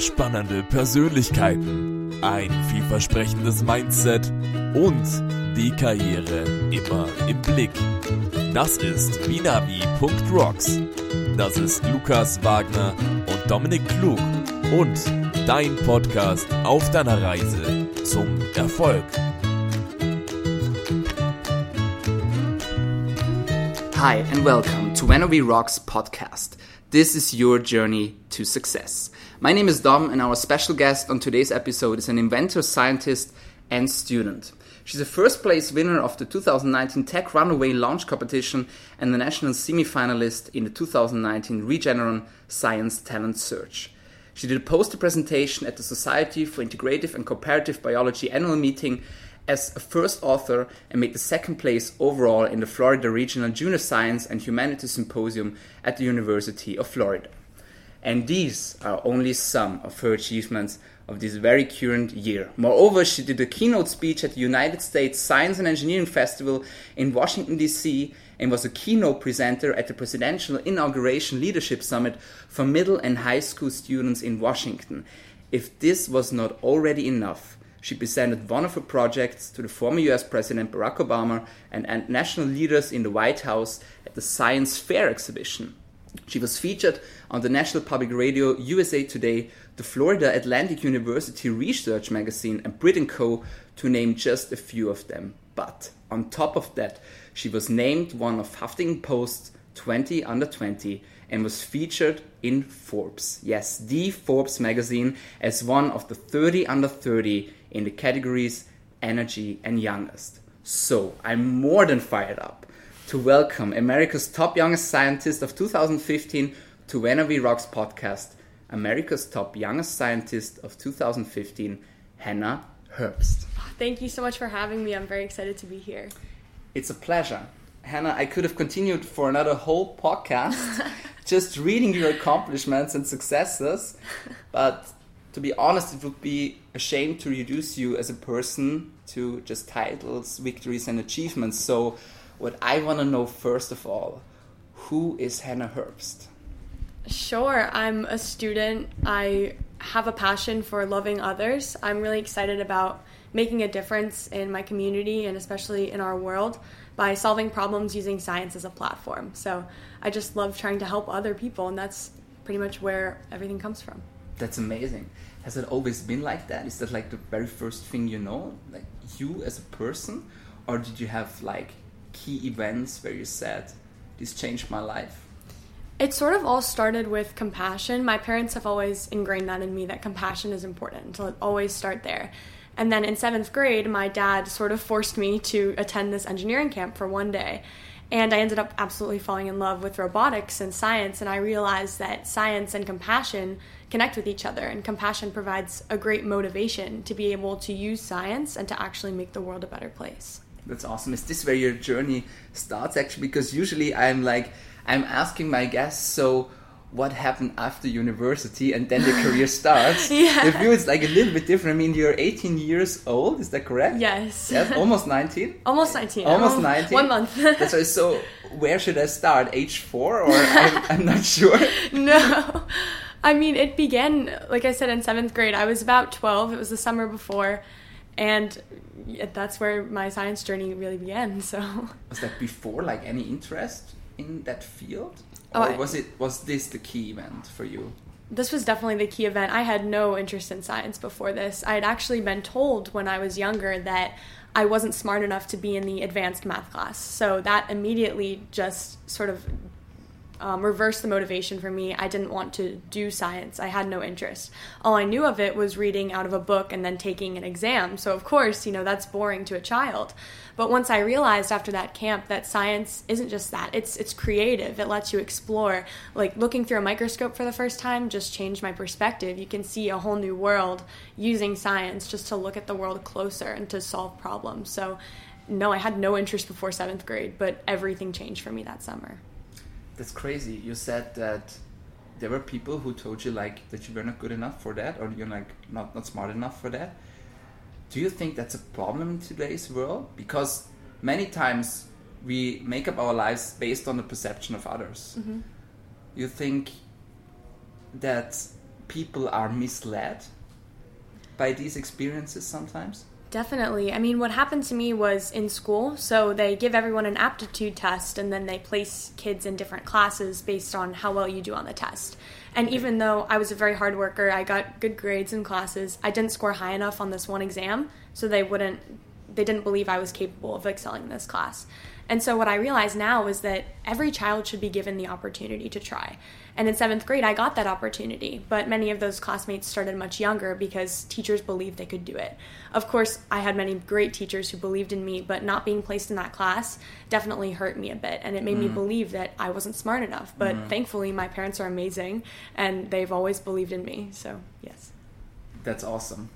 spannende Persönlichkeiten, ein vielversprechendes Mindset und die Karriere immer im Blick. Das ist binavi.rocks. Das ist Lukas Wagner und Dominik Klug und dein Podcast auf deiner Reise zum Erfolg. Hi, and welcome to When We Rocks podcast. This is your journey to success. My name is Dom, and our special guest on today's episode is an inventor, scientist, and student. She's a first place winner of the 2019 Tech Runway Launch Competition and the national semi finalist in the 2019 Regeneron Science Talent Search. She did a poster presentation at the Society for Integrative and Comparative Biology annual meeting as a first author and made the second place overall in the Florida Regional Junior Science and Humanities Symposium at the University of Florida. And these are only some of her achievements of this very current year. Moreover, she did a keynote speech at the United States Science and Engineering Festival in Washington, D.C., and was a keynote presenter at the Presidential Inauguration Leadership Summit for middle and high school students in Washington. If this was not already enough, she presented one of her projects to the former US President Barack Obama and, and national leaders in the White House at the Science Fair exhibition. She was featured on the National Public Radio USA Today, the Florida Atlantic University Research Magazine, and Brit & Co., to name just a few of them. But on top of that, she was named one of Huffington Post's 20 under 20 and was featured in Forbes. Yes, the Forbes magazine as one of the 30 under 30 in the categories energy and youngest. So I'm more than fired up to welcome America's top youngest scientist of 2015 to When We Rocks podcast, America's top youngest scientist of 2015, Hannah Herbst. Thank you so much for having me. I'm very excited to be here. It's a pleasure. Hannah, I could have continued for another whole podcast just reading your accomplishments and successes, but to be honest, it would be a shame to reduce you as a person to just titles, victories, and achievements. So, what I want to know first of all, who is Hannah Herbst? Sure, I'm a student. I have a passion for loving others. I'm really excited about making a difference in my community and especially in our world by solving problems using science as a platform. So I just love trying to help other people, and that's pretty much where everything comes from. That's amazing. Has it always been like that? Is that like the very first thing you know, like you as a person, or did you have like key events where you said, "This changed my life"? It sort of all started with compassion. My parents have always ingrained that in me that compassion is important. So always start there. And then in seventh grade, my dad sort of forced me to attend this engineering camp for one day. And I ended up absolutely falling in love with robotics and science. And I realized that science and compassion connect with each other. And compassion provides a great motivation to be able to use science and to actually make the world a better place. That's awesome. Is this where your journey starts actually? Because usually I'm like, I'm asking my guests, so what happened after university and then the career starts. yeah. The view is like a little bit different. I mean, you're 18 years old, is that correct? Yes. Yes, almost 19? Almost 19. Almost 19? One month. That's right. So, where should I start? Age four, or I'm, I'm not sure. no. I mean, it began, like I said, in seventh grade. I was about 12. It was the summer before. And that's where my science journey really began. So, was that before like any interest in that field? Oh, or I- was it was this the key event for you? this was definitely the key event. I had no interest in science before this. I had actually been told when I was younger that I wasn't smart enough to be in the advanced math class. So that immediately just sort of um, reversed the motivation for me. I didn't want to do science. I had no interest. All I knew of it was reading out of a book and then taking an exam. So, of course, you know, that's boring to a child. But once I realized after that camp that science isn't just that, it's, it's creative. It lets you explore. Like looking through a microscope for the first time just changed my perspective. You can see a whole new world using science just to look at the world closer and to solve problems. So, no, I had no interest before seventh grade, but everything changed for me that summer. That's crazy. You said that there were people who told you like that you were not good enough for that, or you're like not not smart enough for that. Do you think that's a problem in today's world? Because many times we make up our lives based on the perception of others. Mm-hmm. You think that people are misled by these experiences sometimes? Definitely. I mean, what happened to me was in school. So they give everyone an aptitude test and then they place kids in different classes based on how well you do on the test. And even though I was a very hard worker, I got good grades in classes, I didn't score high enough on this one exam, so they wouldn't they didn't believe I was capable of excelling in this class. And so what I realize now is that every child should be given the opportunity to try. And in seventh grade, I got that opportunity, but many of those classmates started much younger because teachers believed they could do it. Of course, I had many great teachers who believed in me, but not being placed in that class definitely hurt me a bit. And it made mm. me believe that I wasn't smart enough. But mm. thankfully, my parents are amazing and they've always believed in me. So, yes. That's awesome.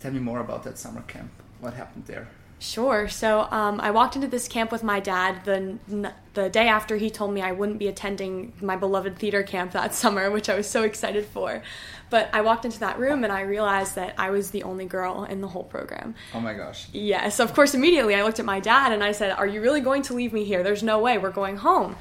Tell me more about that summer camp. What happened there? Sure. So um, I walked into this camp with my dad the the day after he told me I wouldn't be attending my beloved theater camp that summer, which I was so excited for. But I walked into that room and I realized that I was the only girl in the whole program. Oh my gosh. Yes. Of course, immediately I looked at my dad and I said, "Are you really going to leave me here? There's no way. We're going home."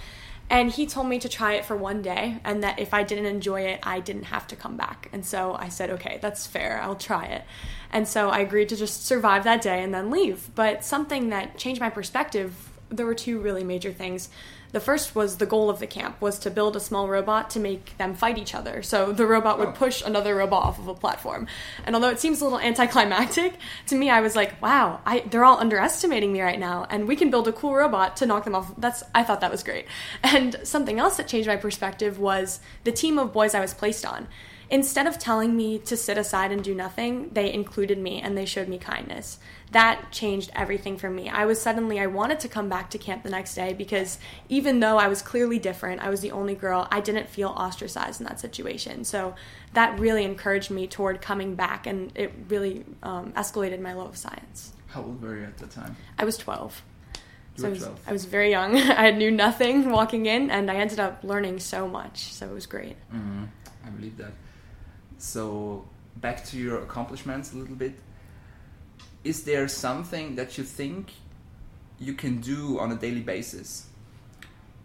And he told me to try it for one day and that if I didn't enjoy it, I didn't have to come back. And so I said, okay, that's fair, I'll try it. And so I agreed to just survive that day and then leave. But something that changed my perspective, there were two really major things. The first was the goal of the camp was to build a small robot to make them fight each other. So the robot would oh. push another robot off of a platform. And although it seems a little anticlimactic, to me I was like, wow, I, they're all underestimating me right now and we can build a cool robot to knock them off. That's I thought that was great. And something else that changed my perspective was the team of boys I was placed on instead of telling me to sit aside and do nothing, they included me and they showed me kindness. That changed everything for me. I was suddenly, I wanted to come back to camp the next day because even though I was clearly different, I was the only girl, I didn't feel ostracized in that situation. So that really encouraged me toward coming back and it really um, escalated my love of science. How old were you at the time? I was 12. So I was, I was, very young. I knew nothing walking in, and I ended up learning so much. So it was great. Mm-hmm. I believe that. So back to your accomplishments a little bit. Is there something that you think you can do on a daily basis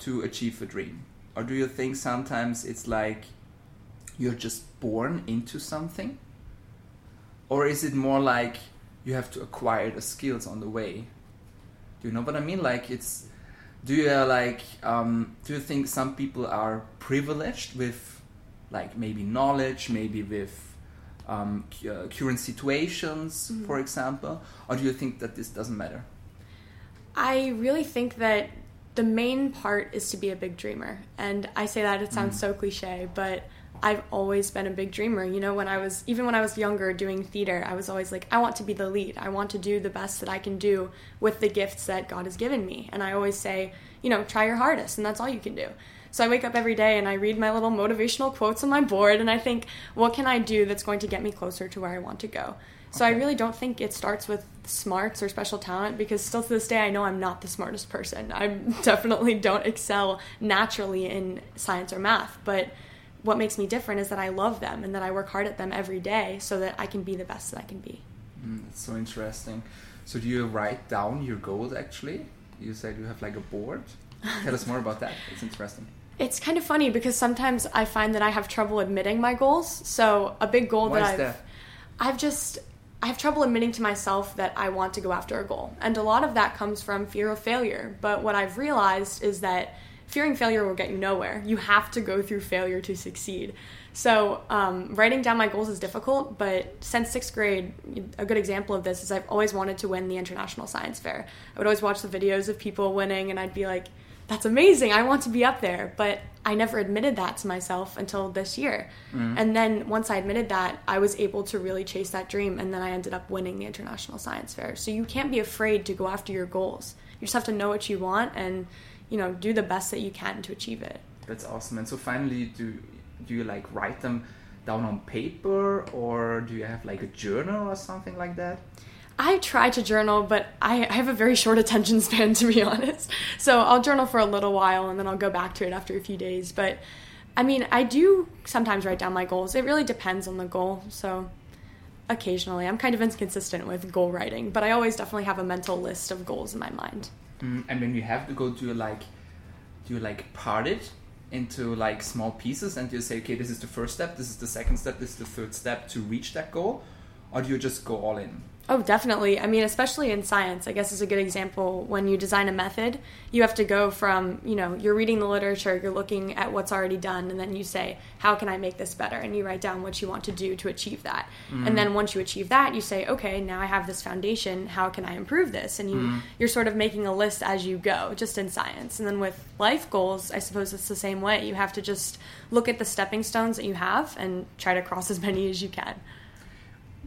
to achieve a dream? Or do you think sometimes it's like you're just born into something? Or is it more like you have to acquire the skills on the way? Do you know what I mean? Like it's do you uh, like um, do you think some people are privileged with like maybe knowledge, maybe with um, uh, current situations, mm-hmm. for example? Or do you think that this doesn't matter? I really think that the main part is to be a big dreamer. And I say that it sounds mm. so cliche, but I've always been a big dreamer. You know, when I was, even when I was younger doing theater, I was always like, I want to be the lead. I want to do the best that I can do with the gifts that God has given me. And I always say, you know, try your hardest, and that's all you can do. So I wake up every day and I read my little motivational quotes on my board and I think, what can I do that's going to get me closer to where I want to go? So okay. I really don't think it starts with smarts or special talent because still to this day I know I'm not the smartest person. I definitely don't excel naturally in science or math, but what makes me different is that I love them and that I work hard at them every day so that I can be the best that I can be. Mm, that's so interesting. So do you write down your goals actually? You said you have like a board. Tell us more about that. It's interesting. It's kind of funny because sometimes I find that I have trouble admitting my goals. So a big goal Why that I've that? I've just I have trouble admitting to myself that I want to go after a goal. And a lot of that comes from fear of failure. But what I've realized is that fearing failure will get you nowhere. You have to go through failure to succeed. So, um, writing down my goals is difficult, but since sixth grade, a good example of this is I've always wanted to win the International Science Fair. I would always watch the videos of people winning, and I'd be like, that's amazing. I want to be up there. But I never admitted that to myself until this year. Mm-hmm. And then once I admitted that, I was able to really chase that dream. And then I ended up winning the International Science Fair. So you can't be afraid to go after your goals. You just have to know what you want and, you know, do the best that you can to achieve it. That's awesome. And so finally, do, do you like write them down on paper or do you have like a journal or something like that? I try to journal, but I, I, have a very short attention span, to be honest. So I'll journal for a little while and then I'll go back to it after a few days. But I mean, I do sometimes write down my goals. It really depends on the goal. So occasionally, I'm kind of inconsistent with goal writing, but I always definitely have a mental list of goals in my mind. Mm, and when you have to go, do you like, do you like part it into like small pieces and you say, okay, this is the first step, this is the second step, this is the third step to reach that goal? Or do you just go all in? Oh, definitely. I mean, especially in science, I guess is a good example. When you design a method, you have to go from, you know, you're reading the literature, you're looking at what's already done, and then you say, how can I make this better? And you write down what you want to do to achieve that. Mm. And then once you achieve that, you say, okay, now I have this foundation, how can I improve this? And you, mm. you're sort of making a list as you go, just in science. And then with life goals, I suppose it's the same way. You have to just look at the stepping stones that you have and try to cross as many as you can.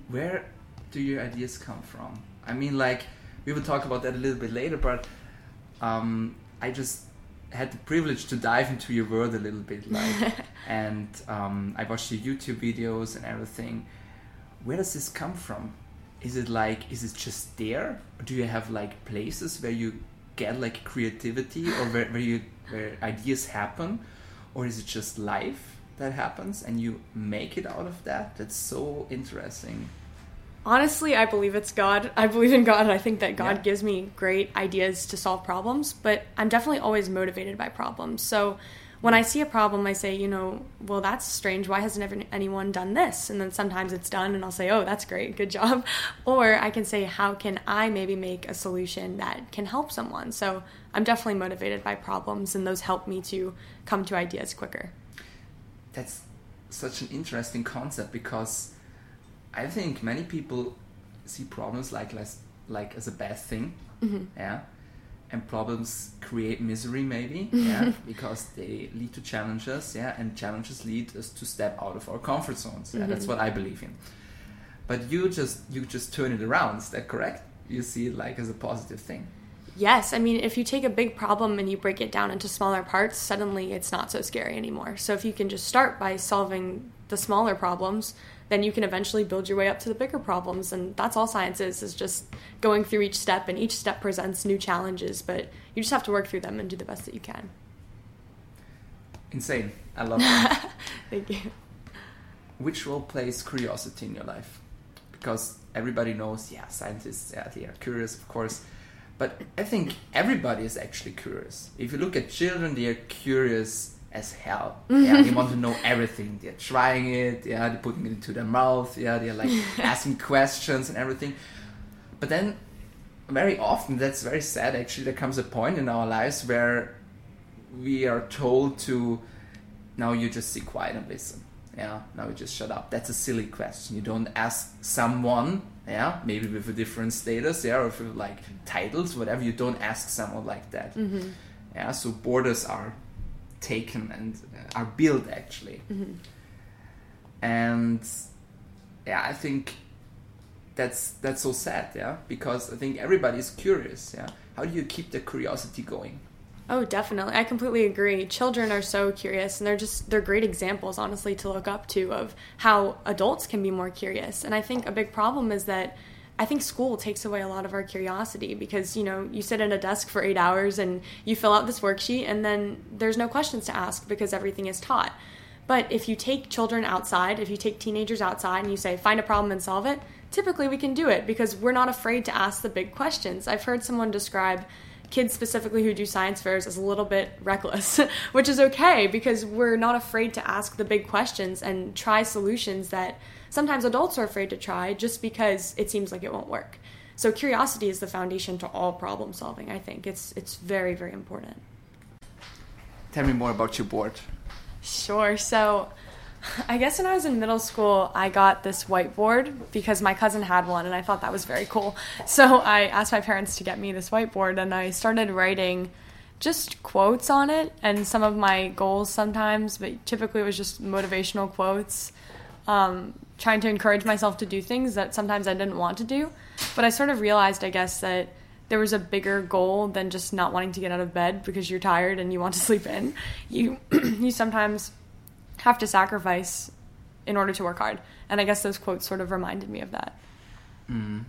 Where do your ideas come from? I mean, like we will talk about that a little bit later, but um, I just had the privilege to dive into your world a little bit, like, and um, I watched your YouTube videos and everything. Where does this come from? Is it like, is it just there, or do you have like places where you get like creativity, or where, where you where ideas happen, or is it just life that happens and you make it out of that? That's so interesting. Honestly, I believe it's God. I believe in God, and I think that God yeah. gives me great ideas to solve problems, but I'm definitely always motivated by problems. So when I see a problem, I say, you know, well, that's strange. Why hasn't ever anyone done this? And then sometimes it's done, and I'll say, oh, that's great, good job. Or I can say, how can I maybe make a solution that can help someone? So I'm definitely motivated by problems, and those help me to come to ideas quicker. That's such an interesting concept because I think many people see problems like less, like as a bad thing, mm-hmm. yeah, and problems create misery maybe, yeah, because they lead to challenges, yeah, and challenges lead us to step out of our comfort zones. Yeah, mm-hmm. that's what I believe in. But you just you just turn it around. Is that correct? You see it like as a positive thing. Yes, I mean, if you take a big problem and you break it down into smaller parts, suddenly it's not so scary anymore. So if you can just start by solving the smaller problems, then you can eventually build your way up to the bigger problems. And that's all science is, is just going through each step, and each step presents new challenges, but you just have to work through them and do the best that you can. Insane. I love that. Thank you. Which role plays curiosity in your life? Because everybody knows, yeah, scientists, yeah, they are curious, of course. But I think everybody is actually curious. If you look at children, they are curious as hell. Yeah, they want to know everything. They're trying it. Yeah, they're putting it into their mouth. Yeah, they're like asking questions and everything. But then, very often, that's very sad. Actually, there comes a point in our lives where we are told to now you just sit quiet and listen. Yeah, now you just shut up. That's a silly question. You don't ask someone. Yeah, maybe with a different status. Yeah, or with like titles, whatever. You don't ask someone like that. Mm-hmm. Yeah, so borders are taken and uh, are built actually. Mm-hmm. And yeah, I think that's that's so sad, yeah, because I think everybody's curious, yeah. How do you keep the curiosity going? Oh, definitely. I completely agree. Children are so curious and they're just they're great examples honestly to look up to of how adults can be more curious. And I think a big problem is that I think school takes away a lot of our curiosity because, you know, you sit at a desk for eight hours and you fill out this worksheet and then there's no questions to ask because everything is taught. But if you take children outside, if you take teenagers outside and you say, find a problem and solve it, typically we can do it because we're not afraid to ask the big questions. I've heard someone describe kids specifically who do science fairs as a little bit reckless, which is okay because we're not afraid to ask the big questions and try solutions that sometimes adults are afraid to try just because it seems like it won't work. So curiosity is the foundation to all problem solving. I think it's it's very very important. Tell me more about your board. Sure. So I guess when I was in middle school, I got this whiteboard because my cousin had one and I thought that was very cool. So I asked my parents to get me this whiteboard and I started writing just quotes on it and some of my goals sometimes, but typically it was just motivational quotes. Um, trying to encourage myself to do things that sometimes I didn't want to do. But I sort of realized, I guess, that there was a bigger goal than just not wanting to get out of bed because you're tired and you want to sleep in. You you sometimes have to sacrifice in order to work hard. And I guess those quotes sort of reminded me of that. Mm.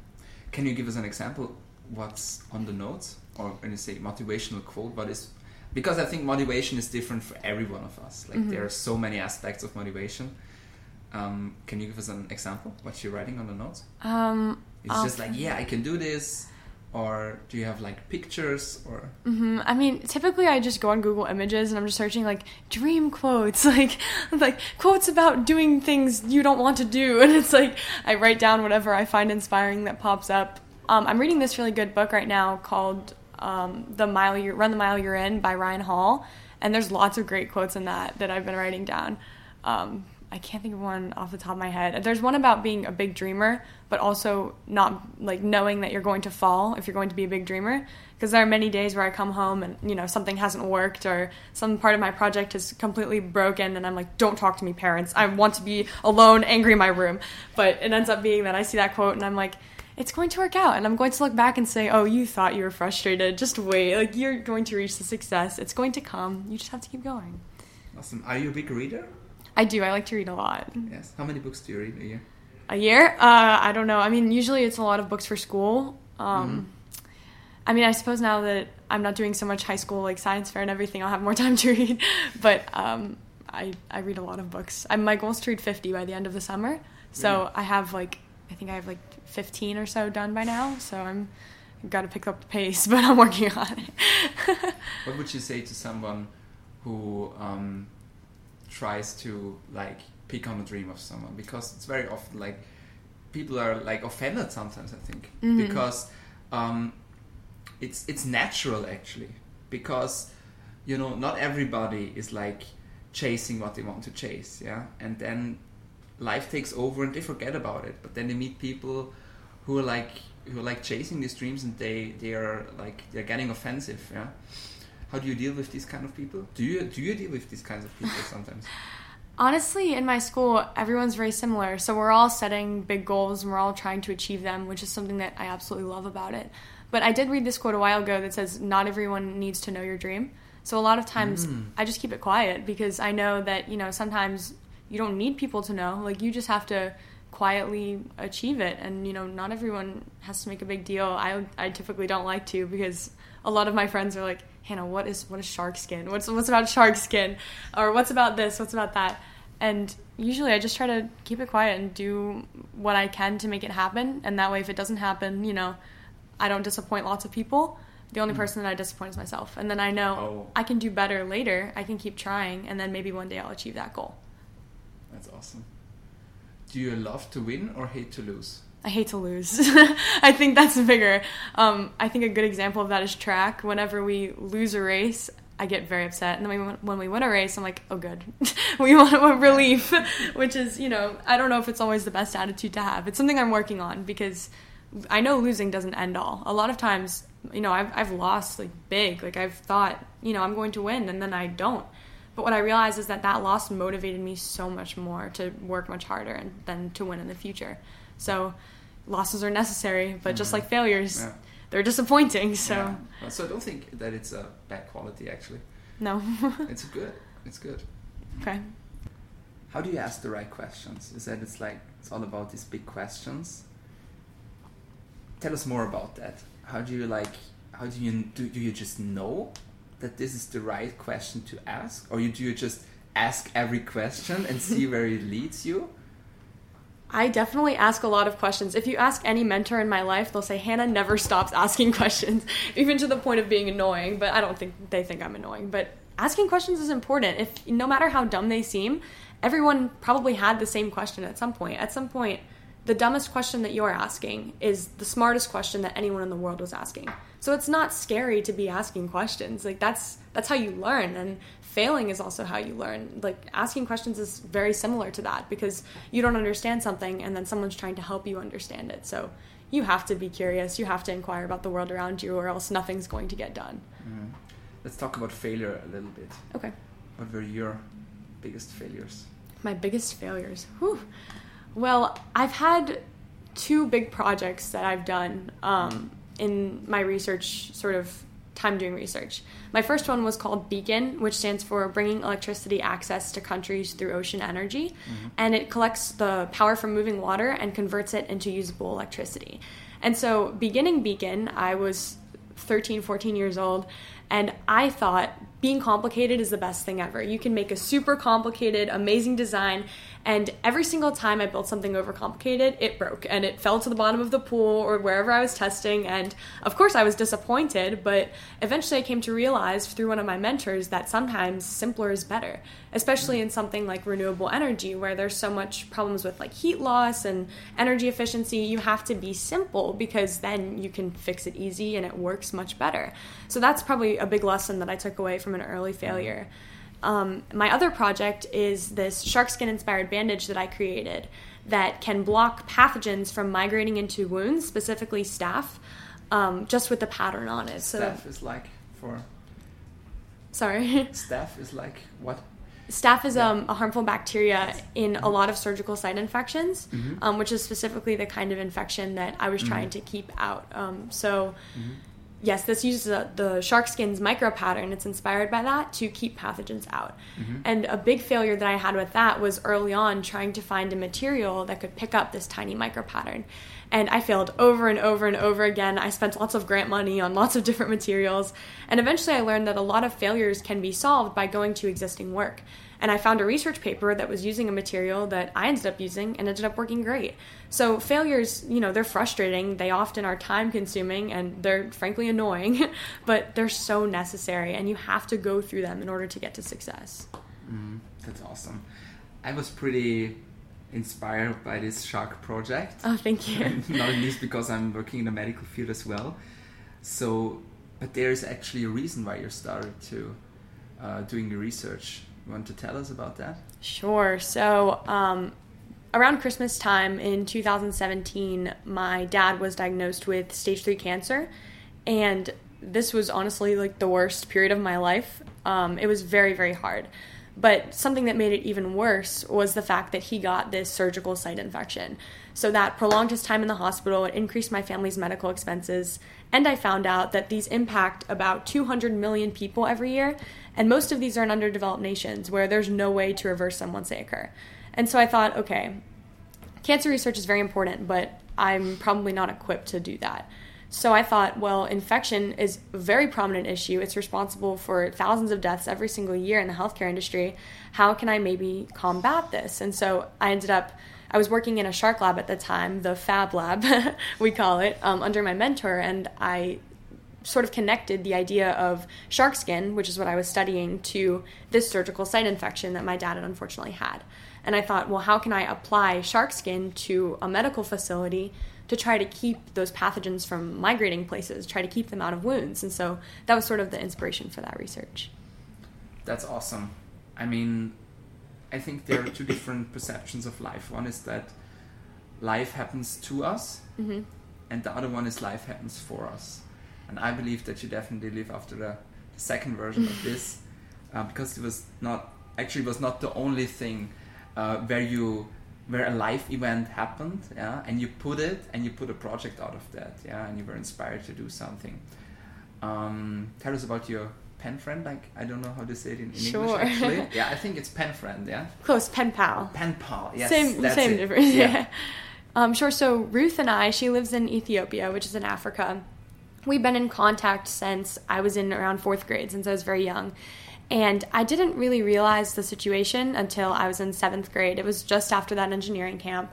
Can you give us an example? What's on the notes, or when you say motivational quote, what is? Because I think motivation is different for every one of us. Like mm-hmm. there are so many aspects of motivation um, can you give us an example? What you're writing on the notes? Um, it's just like, yeah, I can do this. or do you have like pictures or Mm-hmm. I mean, typically I just go on Google Images and I'm just searching like dream quotes, like like quotes about doing things you don't want to do, and it's like I write down whatever I find inspiring that pops up. Um, I'm reading this really good book right now called um, "The Mile You Run the Mile You're In" by Ryan Hall, and there's lots of great quotes in that that I've been writing down. Um, I can't think of one off the top of my head. There's one about being a big dreamer, but also not like knowing that you're going to fall if you're going to be a big dreamer. Because there are many days where I come home and you know something hasn't worked or some part of my project is completely broken, and I'm like, "Don't talk to me, parents. I want to be alone, angry in my room." But it ends up being that I see that quote and I'm like, "It's going to work out," and I'm going to look back and say, "Oh, you thought you were frustrated. Just wait. Like you're going to reach the success. It's going to come. You just have to keep going." awesome are you a big reader I do. I like to read a lot. yes how many books do you read a year A year? Uh, I don't know. I mean, usually it's a lot of books for school. Um, I mean, I suppose now that I'm not doing so much high school like science fair and everything, I'll have more time to read. But um, I I read a lot of books. I, my goal is to read 50 by the end of the summer. So? I have like I think I have like 15 or so done by now. So I'm got to pick up the pace, but I'm working on it. what would you say to someone who um, tries to like pick on a dream of someone because it's very often like people are like offended sometimes i think. Because um, it's it's natural actually. Because you know not everybody is like chasing what they want to chase yeah? And then life takes over and they forget about it. But then they meet people who are like who are like chasing these dreams and they they are like they're getting offensive yeah how do you deal with these kind of people do you do you deal with these kinds of people sometimes Honestly, in my school, everyone's very similar. So we're all setting big goals and we're all trying to achieve them, which is something that I absolutely love about it. But I did read this quote a while ago that says, Not everyone needs to know your dream. So a lot of times hmm. I just keep it quiet because I know that, you know, sometimes you don't need people to know. Like, you just have to quietly achieve it. And, you know, not everyone has to make a big deal. I, I typically don't like to because a lot of my friends are like, Hannah, what is what is shark skin? What's what's about shark skin? Or what's about this? What's about that? And usually I just try to keep it quiet and do what I can to make it happen. And that way, if it doesn't happen, you know, I don't disappoint lots of people. The only hmm. person that I disappoint is myself. And then I know Oh. I can do better later. I can keep trying. And then maybe one day I'll achieve that goal. that's awesome do you love to win or hate to lose I hate to lose. I think that's bigger. Um, I think a good example of that is track. Whenever we lose a race, I get very upset. And then we, when we win a race, I'm like, oh, good. we want a relief, which is, you know, I don't know if it's always the best attitude to have. It's something I'm working on because I know losing doesn't end all. A lot of times, you know, I've, I've lost like big. Like I've thought, you know, I'm going to win and then I don't. But what I realized is that that loss motivated me so much more to work much harder and then to win in the future. So losses are necessary, but just mm-hmm. like failures, Yeah. they're disappointing. So Yeah. Uh, so i don't think that it's a bad quality actually no. it's good it's good okay. how do you ask the right questions is that it's like it's all about these big questions tell us more about that how do you like how do you do, do you just know that this is the right question to ask or you do you just ask every question and see where it leads you I definitely ask a lot of questions. If you ask any mentor in my life, they'll say Hannah never stops asking questions, even to the point of being annoying. But I don't think they think I'm annoying. But asking questions is important. If no matter how dumb they seem, everyone probably had the same question at some point. At some point, the dumbest question that you're asking is the smartest question that anyone in the world was asking. So it's not scary to be asking questions. Like that's that's how you learn and failing is also how you learn. Like asking questions is very similar to that because you don't understand something and then someone's trying to help you understand it. So you have to be curious, you have to inquire about the world around you or else nothing's going to get done. Mm-hmm. let's talk about failure a little bit Okay. what were your biggest failures My biggest failures. Whew. Well, I've had two big projects that I've done um, in my research sort of time doing research. My first one was called Beacon, which stands for Bringing Electricity Access to Countries Through Ocean Energy, and it collects the power from moving water and converts it into usable electricity. And so, beginning Beacon, I was 13, 14 years old, and I thought being complicated is the best thing ever. You can make a super complicated, amazing design, And every single time I built something overcomplicated, it broke and it fell to the bottom of the pool or wherever I was testing. And of course, I was disappointed, but eventually I came to realize through one of my mentors that sometimes simpler is better, especially in something like renewable energy where there's so much problems with like heat loss and energy efficiency. You have to be simple because then you can fix it easy and it works much better. So that's probably a big lesson that I took away from an early failure. Um, my other project is this shark skin inspired bandage that I created that can block pathogens from migrating into wounds, specifically staph, um, just with the pattern on it. So staph is like for. Sorry. staph is like what? Staph is um, a harmful bacteria in a lot of surgical site infections, mm-hmm. um, which is specifically the kind of infection that I was mm-hmm. trying to keep out. Um, so, mm-hmm yes, this uses a, the shark skin's micro pattern. It's inspired by that to keep pathogens out. Mm-hmm. And a big failure that I had with that was early on trying to find a material that could pick up this tiny micro pattern. And I failed over and over and over again. I spent lots of grant money on lots of different materials. And eventually I learned that a lot of failures can be solved by going to existing work. And I found a research paper that was using a material that I ended up using and ended up working great. So failures, you know, they're frustrating. They often are time consuming and they're frankly annoying, but they're so necessary and you have to go through them in order to get to success. Mm, that's awesome. I was pretty inspired by this shark project. Oh, thank you. Not least because I'm working in the medical field as well. So, but there is actually a reason why you started to uh, doing the research you want to tell us about that? Sure. So, um, around Christmas time in 2017, my dad was diagnosed with stage three cancer, and this was honestly like the worst period of my life. Um, it was very, very hard. But something that made it even worse was the fact that he got this surgical site infection. So that prolonged his time in the hospital, it increased my family's medical expenses, and I found out that these impact about 200 million people every year, and most of these are in underdeveloped nations where there's no way to reverse them once they occur. And so I thought, okay, cancer research is very important, but I'm probably not equipped to do that. So I thought, well, infection is a very prominent issue. It's responsible for thousands of deaths every single year in the healthcare industry. How can I maybe combat this? And so I ended up, I was working in a shark lab at the time, the Fab Lab, we call it, um, under my mentor, and I sort of connected the idea of shark skin, which is what I was studying, to this surgical site infection that my dad had unfortunately had. And I thought, well, how can I apply shark skin to a medical facility to try to keep those pathogens from migrating places, try to keep them out of wounds? And so that was sort of the inspiration for that research. That's awesome. I mean, I think there are two different perceptions of life. One is that life happens to us, mm-hmm. and the other one is life happens for us and I believe that you definitely live after the, the second version of this uh, because it was not actually was not the only thing uh, where you where a life event happened yeah and you put it and you put a project out of that yeah and you were inspired to do something um, tell us about your pen friend like i don't know how to say it in, in sure. english actually yeah i think it's pen friend yeah close pen pal pen pal yes same same it. difference yeah, yeah. Um, sure so ruth and i she lives in ethiopia which is in africa we've been in contact since I was in around fourth grade, since I was very young. And I didn't really realize the situation until I was in seventh grade. It was just after that engineering camp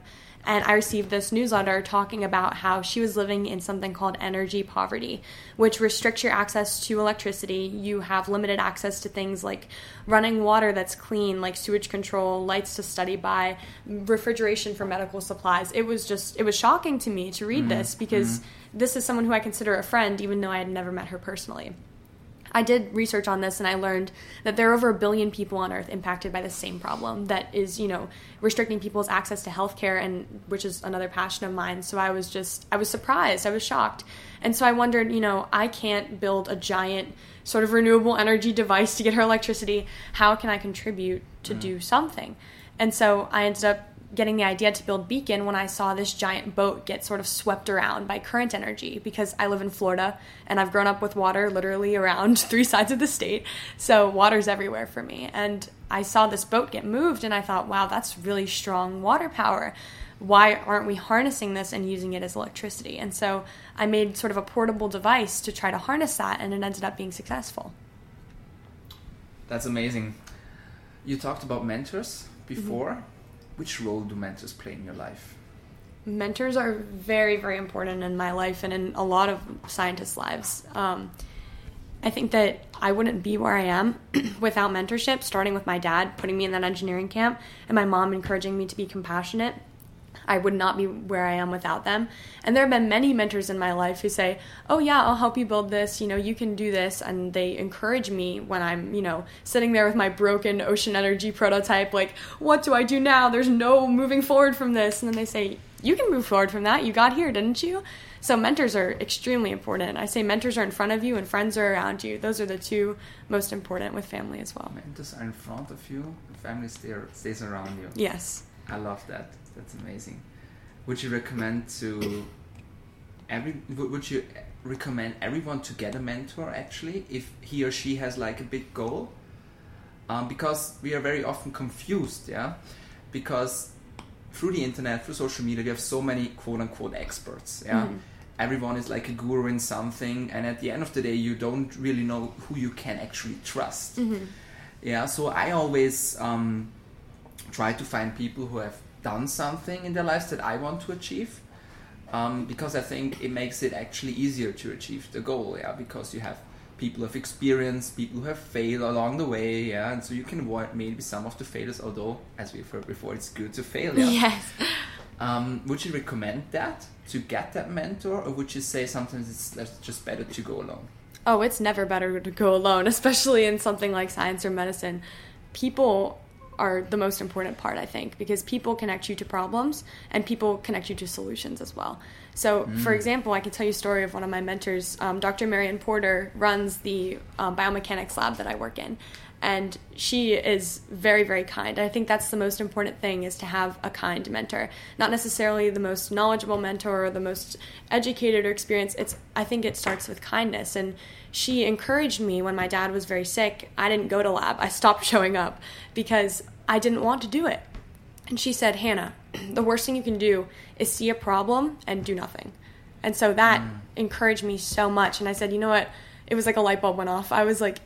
and I received this newsletter talking about how she was living in something called energy poverty, which restricts your access to electricity. You have limited access to things like running water that's clean, like sewage control, lights to study by, refrigeration for medical supplies. It was just, it was shocking to me to read mm-hmm. this because mm-hmm. this is someone who I consider a friend, even though I had never met her personally. I did research on this and I learned that there are over a billion people on earth impacted by the same problem that is, you know, restricting people's access to healthcare and which is another passion of mine. So I was just I was surprised, I was shocked. And so I wondered, you know, I can't build a giant sort of renewable energy device to get her electricity. How can I contribute to mm. do something? And so I ended up getting the idea to build Beacon when I saw this giant boat get sort of swept around by current energy because I live in Florida and I've grown up with water literally around three sides of the state. So water's everywhere for me. And I saw this boat get moved and I thought, wow, that's really strong water power. Why aren't we harnessing this and using it as electricity? And so I made sort of a portable device to try to harness that and it ended up being successful. That's amazing. You talked about mentors before. Mm-hmm which role do mentors play in your life? Mentors are very, very important in my life and in a lot of scientists' lives. Um, I think that I wouldn't be where I am without mentorship, starting with my dad putting me in that engineering camp and my mom encouraging me to be compassionate. I would not be where I am without them. And there have been many mentors in my life who say, Oh, yeah, I'll help you build this. You know, you can do this. And they encourage me when I'm, you know, sitting there with my broken ocean energy prototype, like, What do I do now? There's no moving forward from this. And then they say, You can move forward from that. You got here, didn't you? So mentors are extremely important. I say mentors are in front of you and friends are around you. Those are the two most important with family as well. Mentors are in front of you, family stay, stays around you. Yes. I love that. That's amazing. Would you recommend to every? Would you recommend everyone to get a mentor actually, if he or she has like a big goal? Um, because we are very often confused, yeah. Because through the internet, through social media, we have so many quote unquote experts, yeah. Mm-hmm everyone is like a guru in something and at the end of the day you don't really know who you can actually trust mm-hmm. yeah so i always um, try to find people who have done something in their lives that i want to achieve um, because i think it makes it actually easier to achieve the goal yeah because you have people of experience people who have failed along the way yeah and so you can avoid maybe some of the failures although as we've heard before it's good to fail yeah yes um, would you recommend that to get that mentor, or would you say sometimes it's just better to go alone? Oh, it's never better to go alone, especially in something like science or medicine. People are the most important part, I think, because people connect you to problems and people connect you to solutions as well. So, mm. for example, I can tell you a story of one of my mentors. Um, Dr. Marianne Porter runs the um, biomechanics lab that I work in and she is very very kind i think that's the most important thing is to have a kind mentor not necessarily the most knowledgeable mentor or the most educated or experienced it's i think it starts with kindness and she encouraged me when my dad was very sick i didn't go to lab i stopped showing up because i didn't want to do it and she said hannah the worst thing you can do is see a problem and do nothing and so that mm. encouraged me so much and i said you know what it was like a light bulb went off i was like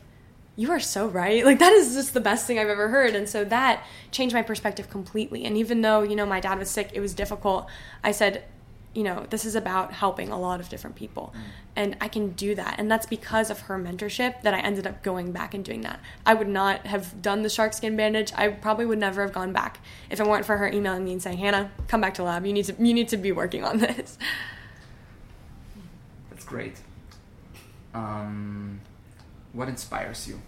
you are so right. Like that is just the best thing I've ever heard. And so that changed my perspective completely. And even though, you know, my dad was sick, it was difficult. I said, you know, this is about helping a lot of different people. Mm. And I can do that. And that's because of her mentorship that I ended up going back and doing that. I would not have done the shark skin bandage. I probably would never have gone back if it weren't for her emailing me and saying, Hannah, come back to lab. You need to you need to be working on this. That's great. Um, what inspires you?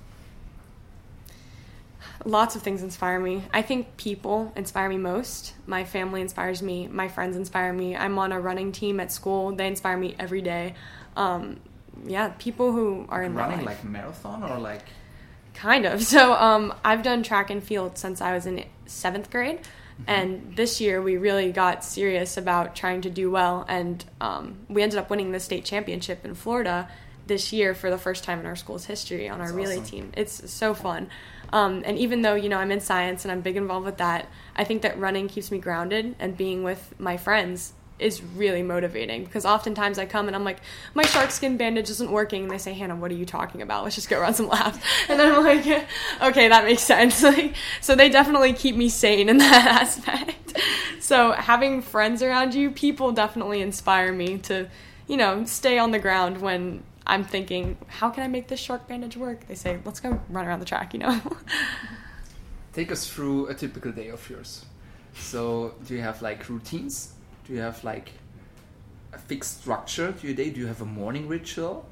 Lots of things inspire me. I think people inspire me most. My family inspires me. My friends inspire me. I'm on a running team at school. They inspire me every day. Um, yeah, people who are in running like marathon or like kind of. So um, I've done track and field since I was in seventh grade. Mm-hmm. And this year we really got serious about trying to do well, and um, we ended up winning the state championship in Florida this year for the first time in our school's history on That's our relay team. It's so fun. Um, and even though, you know, I'm in science and I'm big involved with that, I think that running keeps me grounded and being with my friends is really motivating because oftentimes I come and I'm like, my shark skin bandage isn't working. And they say, Hannah, what are you talking about? Let's just go run some laps. And I'm like, okay, that makes sense. Like, so they definitely keep me sane in that aspect. So having friends around you, people definitely inspire me to, you know, stay on the ground when I'm thinking, how can I make this shark bandage work? They say, let's go run around the track, you know? Take us through a typical day of yours. So, do you have like routines? Do you have like a fixed structure to your day? Do you have a morning ritual?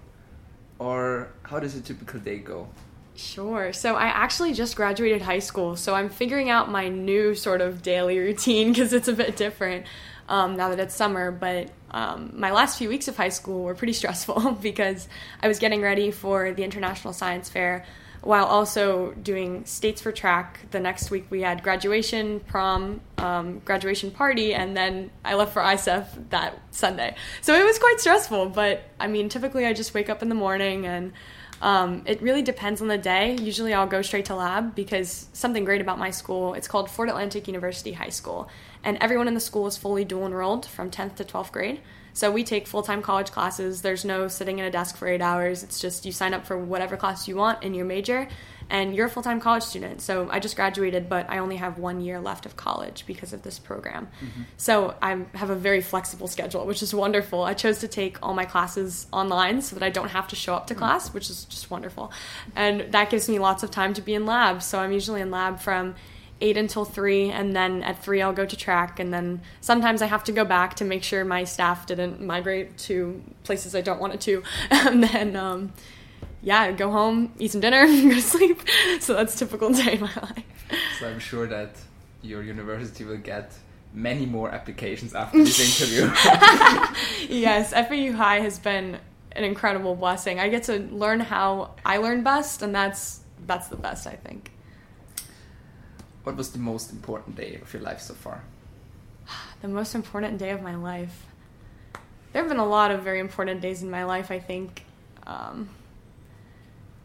Or how does a typical day go? Sure. So I actually just graduated high school, so I'm figuring out my new sort of daily routine because it's a bit different um, now that it's summer. But um, my last few weeks of high school were pretty stressful because I was getting ready for the International Science Fair while also doing states for track. The next week we had graduation, prom, um, graduation party, and then I left for ISEF that Sunday. So it was quite stressful, but I mean, typically I just wake up in the morning and um, it really depends on the day. Usually I'll go straight to lab because something great about my school, it's called Florida Atlantic University High School and everyone in the school is fully dual enrolled from 10th to 12th grade. So we take full time college classes. There's no sitting in a desk for eight hours. It's just you sign up for whatever class you want in your major, and you're a full time college student. So I just graduated, but I only have one year left of college because of this program. Mm-hmm. So I have a very flexible schedule, which is wonderful. I chose to take all my classes online so that I don't have to show up to mm-hmm. class, which is just wonderful. And that gives me lots of time to be in lab. So I'm usually in lab from 8 until 3 and then at 3 I'll go to track and then sometimes I have to go back to make sure my staph didn't migrate to places I don't want it to. And then um, yeah go home eat some dinner go to sleep. So that's typical day in my life. So I'm sure that your university will get many more applications after this interview. Yes FAU High has been an incredible blessing. I get to learn how I learn best and that's that's the best I think what was the most important day of your life so far? The most important day of my life. There have been a lot of very important days in my life, I think. Um,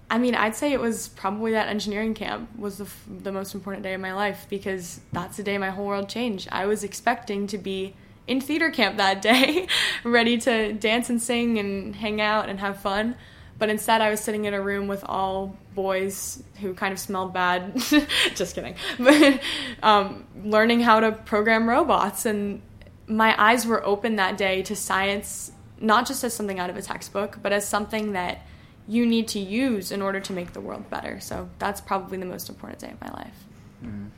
I mean, I'd say it was probably that engineering camp was the, f- the most important day of my life because that's the day my whole world changed. I was expecting to be in theater camp that day, ready to dance and sing and hang out and have fun. But instead, I was sitting in a room with all boys who kind of smelled bad. Just kidding. But um, learning how to program robots. And my eyes were open that day to science, not just as something out of a textbook, but as something that you need to use in order to make the world better. So that's probably the most important day of my life. Mm.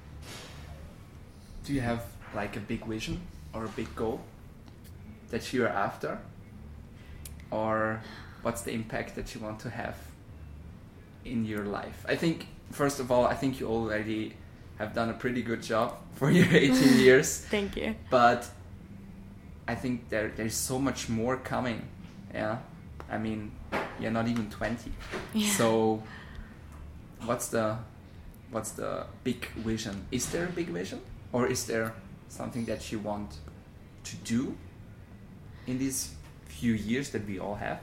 Do you have like a big vision or a big goal that you're after? Or what's the impact that you want to have in your life? I think first of all, I think you already have done a pretty good job for your 18 years. Thank you. But I think there there's so much more coming. Yeah. I mean, you're not even 20. Yeah. So what's the what's the big vision? Is there a big vision or is there something that you want to do in these few years that we all have?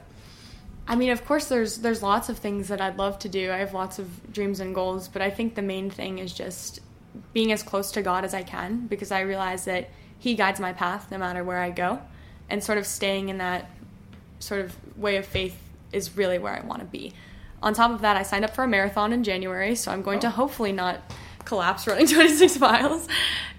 I mean, of course, there's there's lots of things that I'd love to do. I have lots of dreams and goals, but I think the main thing is just being as close to God as I can because I realize that He guides my path no matter where I go, and sort of staying in that sort of way of faith is really where I want to be. On top of that, I signed up for a marathon in January, so I'm going oh. to hopefully not collapse running 26 miles.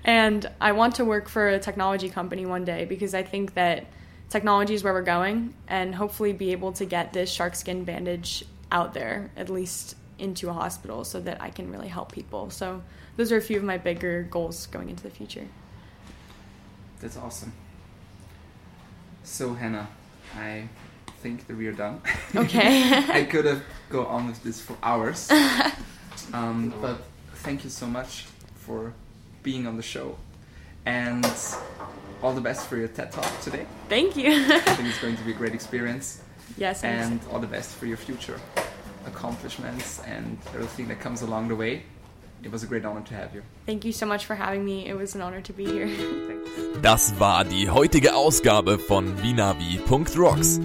And I want to work for a technology company one day because I think that technology is where we're going and hopefully be able to get this shark skin bandage out there at least into a hospital so that I can really help people. So those are a few of my bigger goals going into the future. That's awesome. So Hannah, I think that we are done. Okay. I could have go on with this for hours. um, but thank you so much for being on the show. And all the best for your TED Talk today. Thank you. I think it's going to be a great experience. Yes, and all the best for your future accomplishments and everything that comes along the way. It was a great honor to have you. Thank you so much for having me. It was an honor to be here. Das war die heutige Ausgabe von Vinavi.rocks.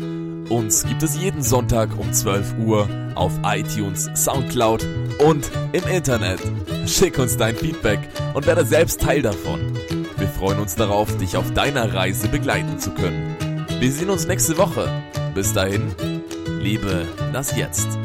Uns gibt es jeden Sonntag um 12 Uhr auf iTunes, Soundcloud und im Internet. Schick uns dein Feedback und werde selbst Teil davon. Freuen uns darauf, dich auf deiner Reise begleiten zu können. Wir sehen uns nächste Woche. Bis dahin, liebe das Jetzt.